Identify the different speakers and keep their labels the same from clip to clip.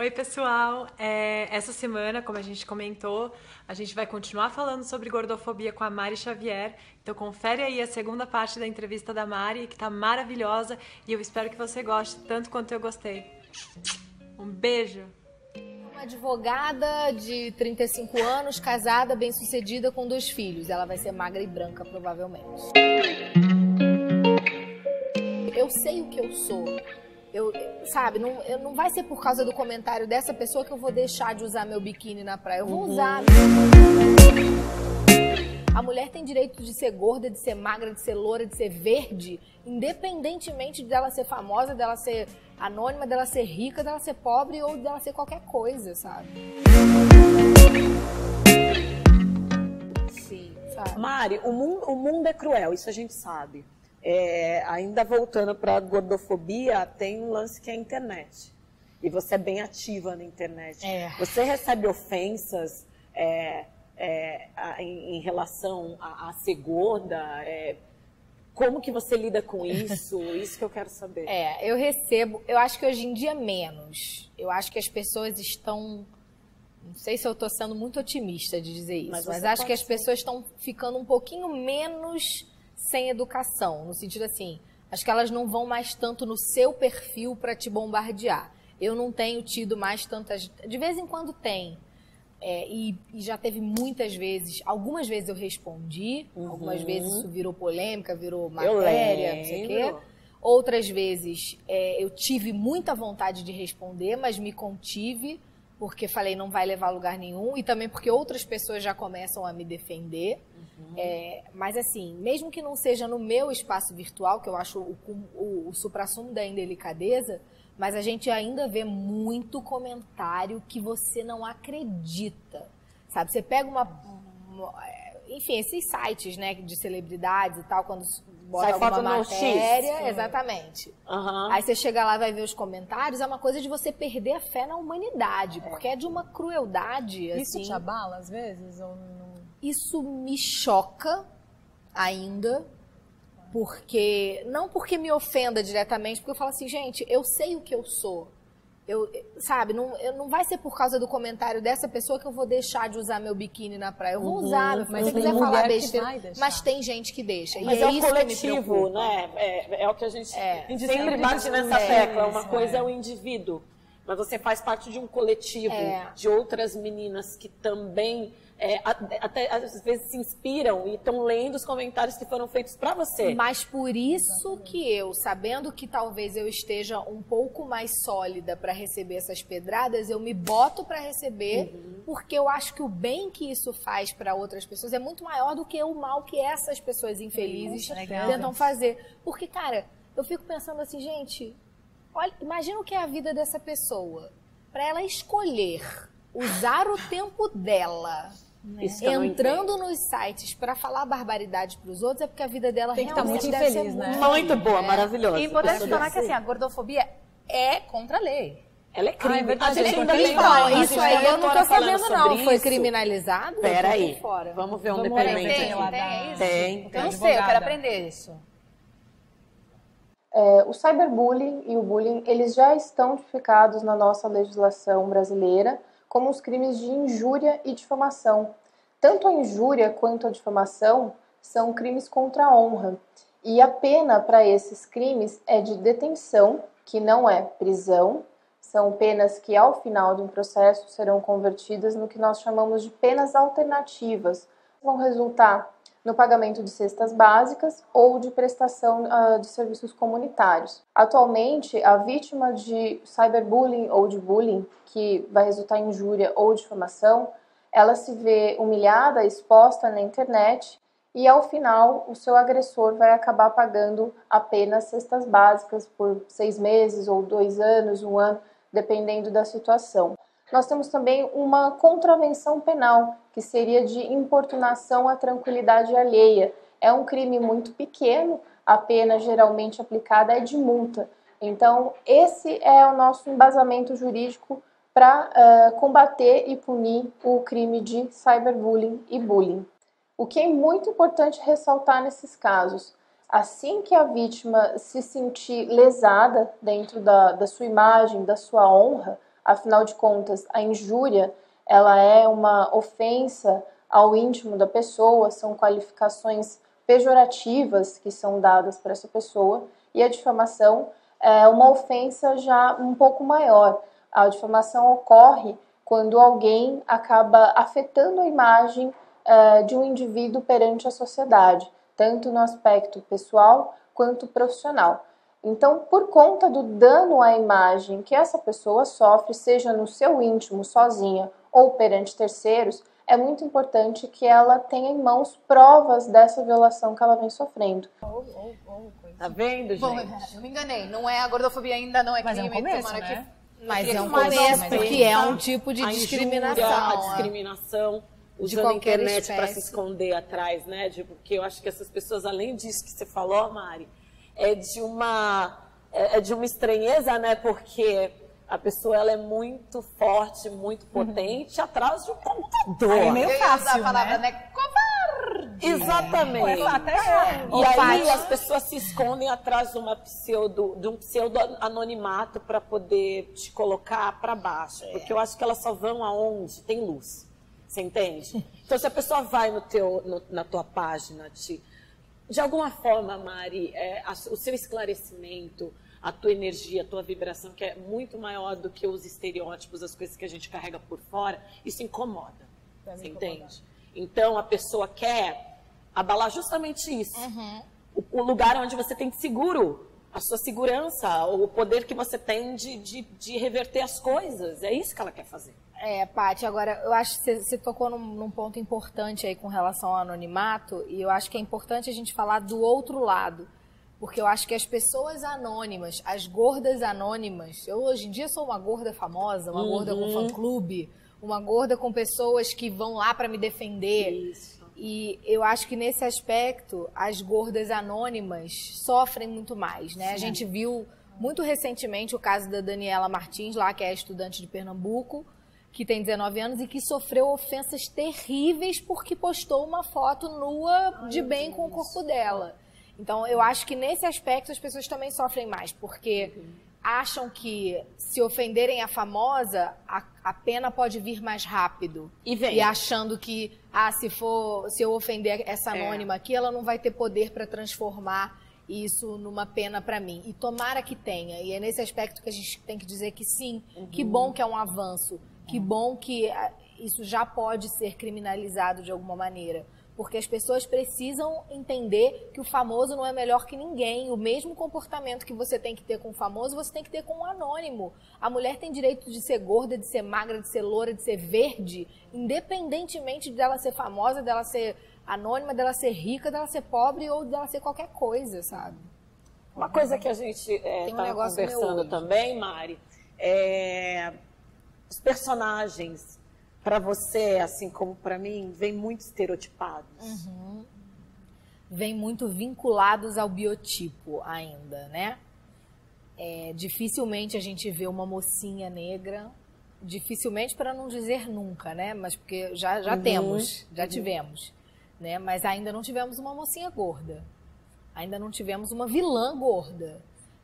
Speaker 1: Oi, pessoal. É, essa semana, como a gente comentou, a gente vai continuar falando sobre gordofobia com a Mari Xavier. Então, confere aí a segunda parte da entrevista da Mari, que está maravilhosa. E eu espero que você goste tanto quanto eu gostei. Um beijo.
Speaker 2: Uma advogada de 35 anos, casada, bem-sucedida, com dois filhos. Ela vai ser magra e branca, provavelmente. Eu sei o que eu sou eu, sabe, não, eu, não vai ser por causa do comentário dessa pessoa que eu vou deixar de usar meu biquíni na praia. Eu vou uhum. usar. A mulher tem direito de ser gorda, de ser magra, de ser loura, de ser verde, independentemente dela ser famosa, dela ser anônima, dela ser rica, dela ser pobre ou dela ser qualquer coisa, sabe?
Speaker 3: Sim, sabe? Mari, o mundo, o mundo é cruel, isso a gente sabe. É, ainda voltando para a gordofobia, tem um lance que é a internet. E você é bem ativa na internet. É. Você recebe ofensas é, é em, em, relação a, a ser gorda? É, como que você lida com isso? Isso que eu quero saber.
Speaker 2: É, eu recebo, eu acho que hoje em dia menos. Eu acho que as pessoas estão. Não sei se eu estou sendo muito otimista de dizer isso, mas, mas acho que as ser. pessoas estão ficando um pouquinho menos sem educação, no sentido assim, acho que elas não vão mais tanto no seu perfil para te bombardear. Eu não tenho tido mais tantas. De vez em quando tem. É, e, e, já teve muitas vezes, algumas vezes eu respondi, uhum. algumas vezes isso virou polêmica, virou matéria, não sei o quê. Outras vezes é, eu tive muita vontade de responder, mas me contive, porque falei não vai levar a lugar nenhum, e também porque outras pessoas já começam a me defender. Uhum. É, mas assim, mesmo que não seja no meu espaço virtual, que eu acho o, o, o supra-sumo da indelicadeza, mas a gente ainda vê muito comentário que você não acredita. Sabe, você pega uma, uma enfim, esses sites, né, de celebridades e tal, quando bota Sai alguma matéria, X. exatamente. Uhum. Aí você chega lá e vai ver os comentários, é uma coisa de você perder a fé na humanidade, é. porque é de uma crueldade,
Speaker 1: Isso
Speaker 2: assim.
Speaker 1: te abala às vezes ou não?
Speaker 2: Isso me choca ainda, porque não porque me ofenda diretamente, porque eu falo assim, gente, eu sei o que eu sou. Eu, sabe, não, eu, não vai ser por causa do comentário dessa pessoa que eu vou deixar de usar meu biquíni na praia. Eu vou uhum, usar, mas se quiser falar besteira. Mas tem gente que deixa.
Speaker 3: Mas
Speaker 2: e
Speaker 3: é, é o coletivo, né? É, é, o que a gente é, sempre bate nessa tecla. Uma coisa é o indivíduo, mas você faz parte de um coletivo é. de outras meninas que também é, até às vezes se inspiram e estão lendo os comentários que foram feitos para você.
Speaker 2: Mas por isso que eu, sabendo que talvez eu esteja um pouco mais sólida para receber essas pedradas, eu me boto para receber, uhum. porque eu acho que o bem que isso faz para outras pessoas é muito maior do que o mal que essas pessoas infelizes tentam fazer. Porque, cara, eu fico pensando assim, gente, olha, imagina o que é a vida dessa pessoa. Para ela escolher usar o tempo dela né? Entrando nos sites para falar barbaridade para os outros é porque a vida dela
Speaker 1: Tem que estar tá muito infeliz, né?
Speaker 3: Muito boa, é. maravilhosa.
Speaker 4: E importante falar que assim, a gordofobia é contra a lei.
Speaker 3: Ela é crime. Ah, é
Speaker 2: verdade, a gente ainda nem não, Isso aí eu não tô sabendo, não. Foi criminalizado?
Speaker 3: Peraí. Vamos ver um Vamos depoimento.
Speaker 4: Tem, tem, tem, tem. Eu não sei, eu quero aprender isso.
Speaker 5: É, o cyberbullying e o bullying, eles já estão tipificados na nossa legislação brasileira como os crimes de injúria e difamação. Tanto a injúria quanto a difamação são crimes contra a honra, e a pena para esses crimes é de detenção, que não é prisão, são penas que ao final de um processo serão convertidas no que nós chamamos de penas alternativas, vão resultar no pagamento de cestas básicas ou de prestação uh, de serviços comunitários. Atualmente, a vítima de cyberbullying ou de bullying, que vai resultar em injúria ou difamação, ela se vê humilhada, exposta na internet e ao final o seu agressor vai acabar pagando apenas cestas básicas por seis meses ou dois anos, um ano, dependendo da situação. Nós temos também uma contravenção penal, que seria de importunação à tranquilidade alheia. É um crime muito pequeno, a pena geralmente aplicada é de multa. Então, esse é o nosso embasamento jurídico para uh, combater e punir o crime de cyberbullying e bullying. O que é muito importante ressaltar nesses casos, assim que a vítima se sentir lesada dentro da, da sua imagem, da sua honra, Afinal de contas, a injúria ela é uma ofensa ao íntimo da pessoa, são qualificações pejorativas que são dadas para essa pessoa, e a difamação é uma ofensa já um pouco maior. A difamação ocorre quando alguém acaba afetando a imagem é, de um indivíduo perante a sociedade, tanto no aspecto pessoal quanto profissional. Então, por conta do dano à imagem que essa pessoa sofre, seja no seu íntimo, sozinha ou perante terceiros, é muito importante que ela tenha em mãos provas dessa violação que ela vem sofrendo. Oh,
Speaker 3: oh, oh, tá vendo, gente? Bom,
Speaker 4: eu me enganei. Não é a gordofobia ainda, não é
Speaker 2: Mas
Speaker 4: crime.
Speaker 2: É um começo, né? que... Mas é um começo, porque é um tipo de
Speaker 3: a
Speaker 2: discriminação.
Speaker 3: Injúria, a discriminação, usando a internet para se esconder atrás, né? De, porque eu acho que essas pessoas, além disso que você falou, Mari, é de uma, é, é de uma estranheza, né? Porque a pessoa ela é muito forte, muito uhum. potente, uhum. atrás de um computador.
Speaker 4: É meio fácil, a palavra, né? né? Covarde.
Speaker 3: Exatamente. É. E aí as pessoas se escondem atrás de, uma pseudo, de um pseudo anonimato para poder te colocar para baixo. É. Porque eu acho que elas só vão aonde tem luz. Você entende? Então, se a pessoa vai no teu, no, na tua página, te, de alguma forma, Mari, é, a, o seu esclarecimento, a tua energia, a tua vibração, que é muito maior do que os estereótipos, as coisas que a gente carrega por fora, isso incomoda. Você entende? Então a pessoa quer abalar justamente isso. Uhum. O, o, lugar onde você tem seguro, a sua segurança, o poder que você tem de, de, de reverter as coisas. É isso que ela quer fazer.
Speaker 2: É, Paty, agora eu acho que você tocou num, num, ponto importante aí com relação ao anonimato, e eu acho que é importante a gente falar do outro lado. Porque eu acho que as pessoas anônimas, as gordas anônimas, eu hoje em dia sou uma gorda famosa, uma uhum. gorda com uhum. fã-clube, uma gorda com pessoas que vão lá para me defender. Isso. E eu acho que nesse aspecto, as gordas anônimas sofrem muito mais, né? Sim. A gente viu muito recentemente o caso da Daniela Martins, lá que é estudante de Pernambuco, que tem 19 anos e que sofreu ofensas terríveis porque postou uma foto nua de bem com o corpo dela. Então, eu acho que nesse aspecto as pessoas também sofrem mais, porque acham que se ofenderem a famosa, a, a, pena pode vir mais rápido.
Speaker 3: E vem.
Speaker 2: E achando que, ah, se for, se eu ofender essa é. anônima é. aqui, ela não vai ter poder para transformar isso numa pena para mim. E tomara que tenha. E é nesse aspecto que a gente tem que dizer que sim, uhum. que bom que é um avanço, que bom que ah, isso já pode ser criminalizado de alguma maneira porque as pessoas precisam entender que o famoso não é melhor que ninguém. O mesmo comportamento que você tem que ter com o famoso, você tem que ter com o anônimo. A mulher tem direito de ser gorda, de ser magra, de ser loura, de ser verde, independentemente dela ser famosa, dela ser anônima, dela ser rica, dela ser pobre ou dela ser qualquer coisa, sabe?
Speaker 3: Uma coisa que a gente está é, um conversando também, Mari, é os personagens para você, assim como para mim, vem muito estereotipados? Uhum.
Speaker 2: Vem muito vinculados ao biotipo ainda, né? É, dificilmente a gente vê uma mocinha negra, dificilmente para não dizer nunca, né? Mas porque já, já uhum. temos, já uhum. tivemos, né? Mas ainda não tivemos uma mocinha gorda. Ainda não tivemos uma vilã gorda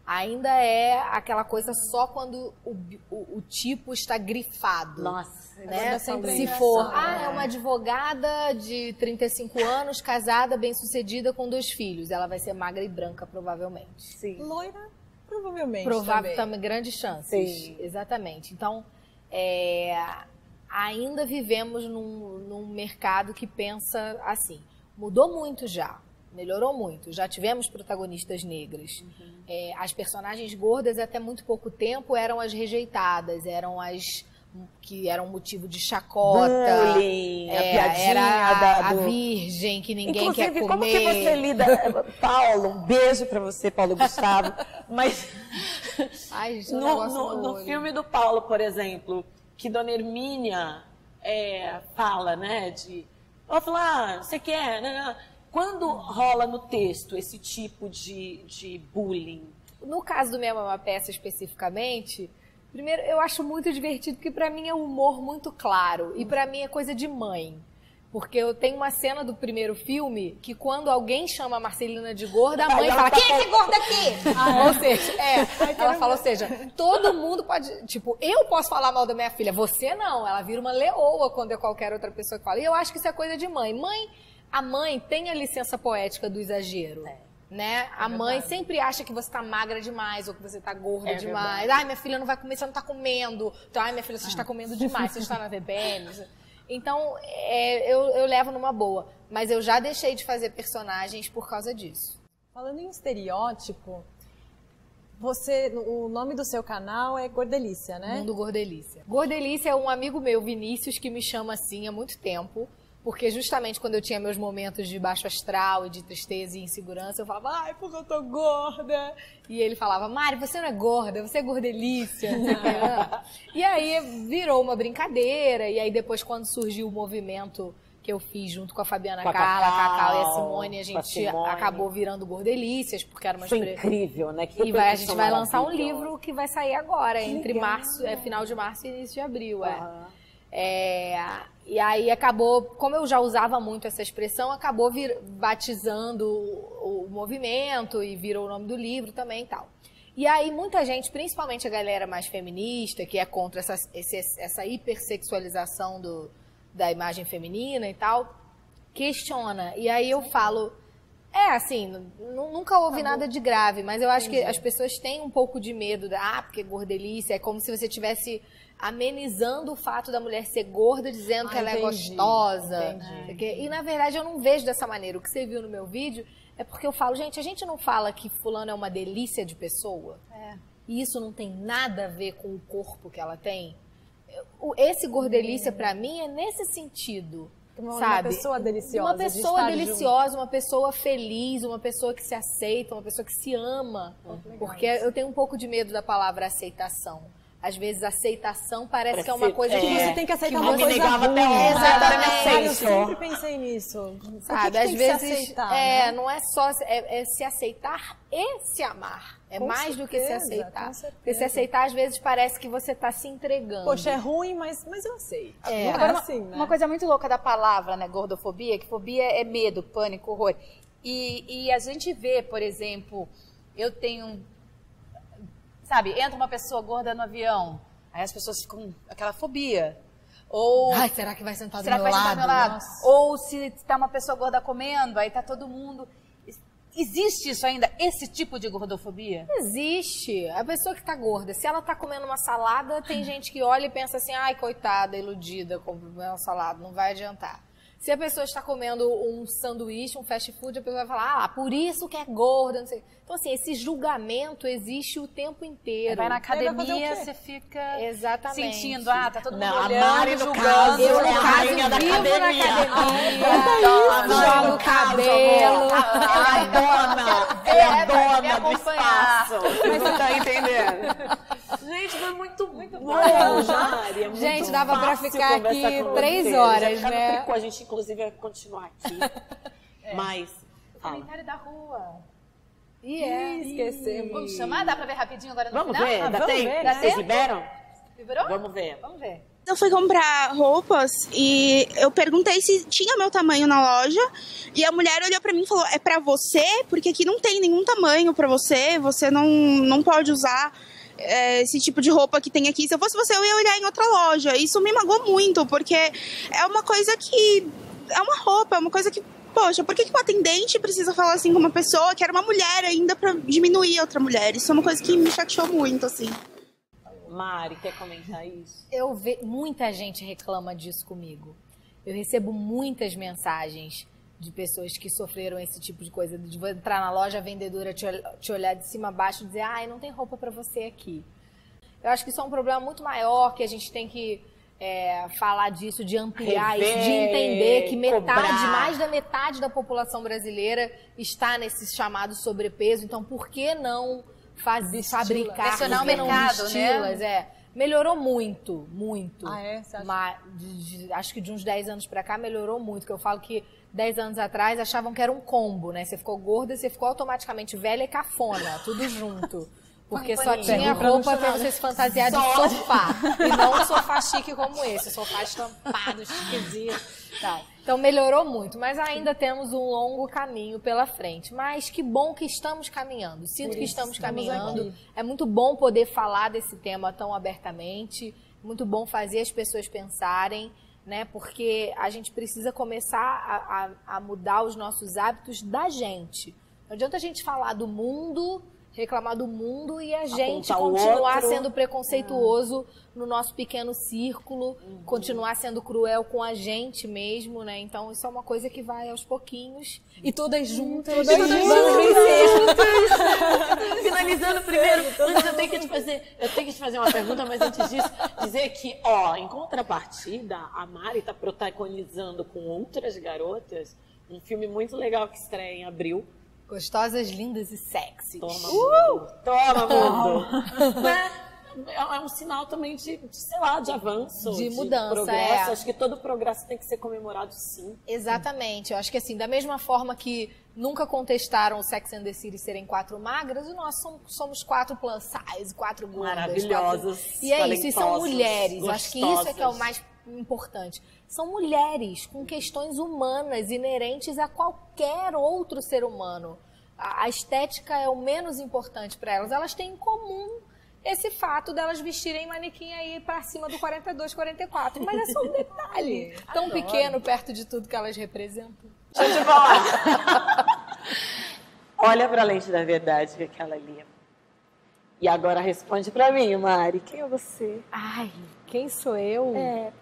Speaker 2: ainda é aquela coisa só quando o, o, o tipo está grifado.
Speaker 3: Nossa,
Speaker 2: né? Se for, ah, é uma advogada de 35 anos, casada, bem-sucedida com dois filhos, ela vai ser magra e branca provavelmente.
Speaker 4: Sim. Loira, provavelmente.
Speaker 2: Provável também, grandes chances. Sim. Exatamente. Então, é, ainda vivemos num, num mercado que pensa assim. Mudou muito já melhorou muito. Já tivemos protagonistas negras. Uhum. É, as personagens gordas, até muito pouco tempo, eram as rejeitadas, eram as que eram motivo de chacota.
Speaker 3: Bullying, é, a piadinha era a,
Speaker 2: da, do... a virgem que ninguém
Speaker 3: Inclusive,
Speaker 2: quer comer.
Speaker 3: como que você lida... Paulo, um beijo para você, Paulo Gustavo. Mas
Speaker 2: Ai,
Speaker 3: gente, no, no, no filme do Paulo, por exemplo, que Dona Hermínia é, fala, né, de... Ela fala, ah, você quer... Né? Quando rola no texto esse tipo de, de bullying?
Speaker 2: No caso do Minha Mama Peça especificamente, primeiro eu acho muito divertido porque para mim é um humor muito claro e para mim é coisa de mãe. Porque eu tenho uma cena do primeiro filme que quando alguém chama a Marcelina de gorda, a mãe fala, quem é esse gordo aqui? Ah, é. Ou seja, é, ela fala, ou seja, todo mundo pode, tipo, eu posso falar mal da minha filha, você não. Ela vira uma leoa quando é qualquer outra pessoa que fala. E eu acho que isso é coisa de mãe. Mãe, a mãe tem a licença poética do exagero. É né? a mãe sempre acha que você tá magra demais ou que você tá gorda é demais. Verdade. Ai, minha filha não vai comer, você não tá comendo. Então, ai, minha filha, você está comendo demais, você está na TPM. Então, é, eu, eu levo numa boa. Mas eu já deixei de fazer personagens por causa disso.
Speaker 1: Falando em estereótipo, você, o nome do seu canal é Gordelícia, né?
Speaker 2: Mundo Gordelícia. Gordelícia é um amigo meu, Vinícius, que me chama assim há muito tempo. Porque justamente quando eu tinha meus momentos de baixo astral e de tristeza e insegurança, eu falava, ai, porque eu tô gorda. E ele falava, Mari, você não é gorda, você é gordelícia. e aí virou uma brincadeira. E aí depois, quando surgiu o movimento que eu fiz junto com a Fabiana com a Carla, Cacau, Cacau e a Simone, a gente Simone. acabou virando gordelícias, porque era uma
Speaker 3: Foi incrível, né?
Speaker 2: Que e vai, a gente vai lançar um livro que vai sair agora, que entre legal. março, é, final de março e início de abril. Uhum. É. É, e aí acabou, como eu já usava muito essa expressão, acabou vir, batizando o, o, movimento e virou o nome do livro também e tal. E aí muita gente, principalmente a galera mais feminista, que é contra essa, esse, essa hipersexualização do, da imagem feminina e tal, questiona. E aí eu falo, é, assim, nunca houve Acabou. nada de grave, mas eu acho Entendi. que as pessoas têm um pouco de medo, da, ah, porque gordelícia, é como se você tivesse amenizando o fato da mulher ser gorda, dizendo ah, que ela é entendi, é gostosa. Entendi. E na verdade eu não vejo dessa maneira. O que você viu no meu vídeo é porque eu falo, gente, a gente não fala que fulano é uma delícia de pessoa. É. E isso não tem nada a ver com o corpo que ela tem. Esse gordelícia hum. para mim é nesse sentido.
Speaker 1: Uma,
Speaker 2: sabe?
Speaker 1: uma pessoa deliciosa.
Speaker 2: Uma pessoa deliciosa, junto. uma pessoa feliz, uma pessoa que se aceita, uma pessoa que se ama. porque eu tenho um pouco de medo da palavra aceitação às vezes aceitação parece que é uma coisa
Speaker 1: é,
Speaker 2: que
Speaker 1: você tem que aceitar uma coisa ruim.
Speaker 2: Até Exatamente.
Speaker 1: Eu sempre pensei nisso.
Speaker 2: Sabe,
Speaker 1: que
Speaker 2: às vezes se aceitar, é, né? não é só é, é, se aceitar e se amar. É com mais certeza, do que se aceitar. Porque se aceitar, às vezes, parece que você está se entregando.
Speaker 1: Poxa, é ruim, mas, mas eu aceito.
Speaker 4: É. Agora, é assim, né? Uma coisa muito louca da palavra, né, gordofobia, que fobia é medo, pânico, horror. E, e a gente vê, por exemplo, eu tenho Sabe, entra uma pessoa gorda no avião, aí as pessoas ficam com aquela fobia. Ou,
Speaker 2: Ai, será que vai sentar do
Speaker 4: será
Speaker 2: meu
Speaker 4: que vai
Speaker 2: lado?
Speaker 4: Sentar do meu lado? Ou se está uma pessoa gorda comendo, aí tá todo mundo. Existe isso ainda, esse tipo de gordofobia?
Speaker 2: Existe. A pessoa que está gorda, se ela está comendo uma salada, tem gente que olha e pensa assim, ai, coitada, iludida, comeu uma salada, não vai adiantar. Se a pessoa está comendo um sanduíche, um fast food, a pessoa vai falar, ah, por isso que é gorda, não sei. Então, assim, esse julgamento existe o tempo inteiro.
Speaker 4: Vai na academia, você fica
Speaker 2: Exatamente.
Speaker 4: sentindo, ah, tá todo mundo
Speaker 3: não,
Speaker 4: olhando,
Speaker 3: a Mari, julgando. Caso,
Speaker 2: eu, no é caso, vivo na academia. Jogo o cabelo.
Speaker 3: A dona, é a dona do espaço. Você tá entendendo?
Speaker 4: Gente, foi muito, muito bom.
Speaker 3: É muito
Speaker 2: gente, dava pra ficar aqui três horas, né?
Speaker 3: A gente, inclusive, vai continuar aqui. é. Mas...
Speaker 4: Comentário da rua.
Speaker 2: E é, esquecemos.
Speaker 4: Vamos chamar? Dá pra ver rapidinho agora no
Speaker 3: vamos
Speaker 4: final?
Speaker 3: Ver, ah, vamos tem? ver. Vocês tempo? liberam?
Speaker 4: Liberou?
Speaker 3: Vamos ver.
Speaker 4: Vamos ver.
Speaker 6: Eu fui comprar roupas e eu perguntei se tinha meu tamanho na loja e a mulher olhou para mim e falou: "É para você? Porque aqui não tem nenhum tamanho para você, você não não pode usar é, esse tipo de roupa que tem aqui. Se eu fosse você, eu ia olhar em outra loja". Isso me magoou muito, porque é uma coisa que é uma roupa, é uma coisa que poxa, por que, que um atendente precisa falar assim com uma pessoa que era uma mulher ainda para diminuir outra mulher? Isso é uma coisa que me chateou muito, assim.
Speaker 3: Mari, quer comentar isso?
Speaker 2: Eu ve... Muita gente reclama disso comigo. Eu recebo muitas mensagens de pessoas que sofreram esse tipo de coisa, de entrar na loja, a vendedora te, te olhar de cima a baixo e dizer, ai, não tem roupa para você aqui. Eu acho que isso é um problema muito maior que a gente tem que é, falar disso, de ampliar Rever, isso, de entender que metade, cobrar. mais da metade da população brasileira está nesse chamado sobrepeso. Então, por que não fazer, fabricar
Speaker 4: o mercado,
Speaker 2: estilas? Né? É, melhorou muito, muito.
Speaker 1: Ah, é?
Speaker 2: Mas, de, de, acho que de uns 10 anos para cá melhorou muito. Que eu falo que 10 anos atrás achavam que era um combo, né? Você ficou gorda, você ficou automaticamente velha e cafona, tudo junto. Porque só tinha roupa para você se fantasiar de sofá. e não um sofá chique como esse. Sofá estampado, esquisito. Tá. Então melhorou muito, mas ainda temos um longo caminho pela frente. Mas que bom que estamos caminhando. Sinto que estamos caminhando. Aqui. É muito bom poder falar desse tema tão abertamente. Muito bom fazer as pessoas pensarem, né? Porque a gente precisa começar a, a, a mudar os nossos hábitos da gente. Não adianta a gente falar do mundo reclamar do mundo e a gente continuar sendo preconceituoso no nosso pequeno círculo, uhum. continuar sendo cruel com a gente mesmo, né? Então isso é uma coisa que vai aos pouquinhos e todas juntas. Todas, todas juntas.
Speaker 3: Finalizando primeiro, antes eu tenho que te fazer, eu tenho que te fazer uma pergunta, mas antes disso dizer que, ó, em contrapartida, a Mari está protagonizando com outras garotas um filme muito legal que estreia em abril
Speaker 2: Gostosas, lindas e sexy.
Speaker 3: Toma, uh! mundo. Toma, mundo. né? É um sinal também de, de, sei lá, de avanço.
Speaker 2: De, de mudança,
Speaker 3: progresso.
Speaker 2: É.
Speaker 3: Acho que todo progresso tem que ser comemorado, sim.
Speaker 2: Exatamente. Eu acho que assim, da mesma forma que nunca contestaram o Sex and the City serem quatro magras, nós somos, somos quatro plus size, quatro gordas.
Speaker 3: Maravilhosas.
Speaker 2: Quatro... E é isso, e são mulheres. Gostosas. Acho que isso é que é o mais importante. São mulheres com questões humanas inerentes a qualquer outro ser humano. A, estética é o menos importante para elas. Elas têm em comum esse fato delas vestirem manequim aí para cima do 42, 44. Mas é só um detalhe tão Adoro. pequeno perto de tudo que elas representam.
Speaker 3: Deixa eu te falar. Olha para a lente da verdade que é aquela ali. E agora responde para mim, Mari. Quem é você?
Speaker 2: Ai, quem sou eu?
Speaker 3: É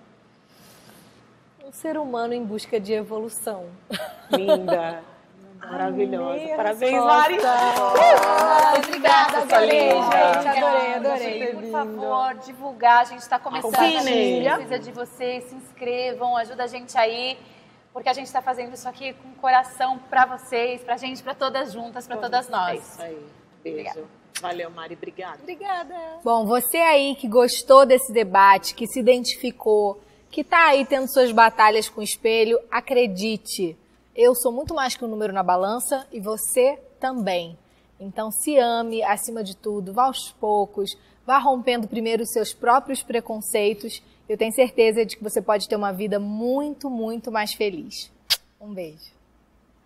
Speaker 2: um ser humano em busca de evolução.
Speaker 3: Linda. Maravilhosa. Parabéns, Mari.
Speaker 4: Obrigada, adorei, gente. Adorei, adorei. Por favor, divulgar. A gente está começando. A gente precisa de vocês. Se inscrevam, ajuda a gente aí. Porque a gente está fazendo isso aqui com coração para vocês, para a gente, para todas juntas, para todas nós. É
Speaker 3: isso aí. Beijo. Obrigada. Valeu, Mari. Obrigada.
Speaker 2: Obrigada. Bom, você aí que gostou desse debate, que se identificou, que está aí tendo suas batalhas com o espelho, acredite, eu sou muito mais que um número na balança e você também. Então se ame acima de tudo, vá aos poucos, vá rompendo primeiro os seus próprios preconceitos. Eu tenho certeza de que você pode ter uma vida muito, muito mais feliz. Um beijo.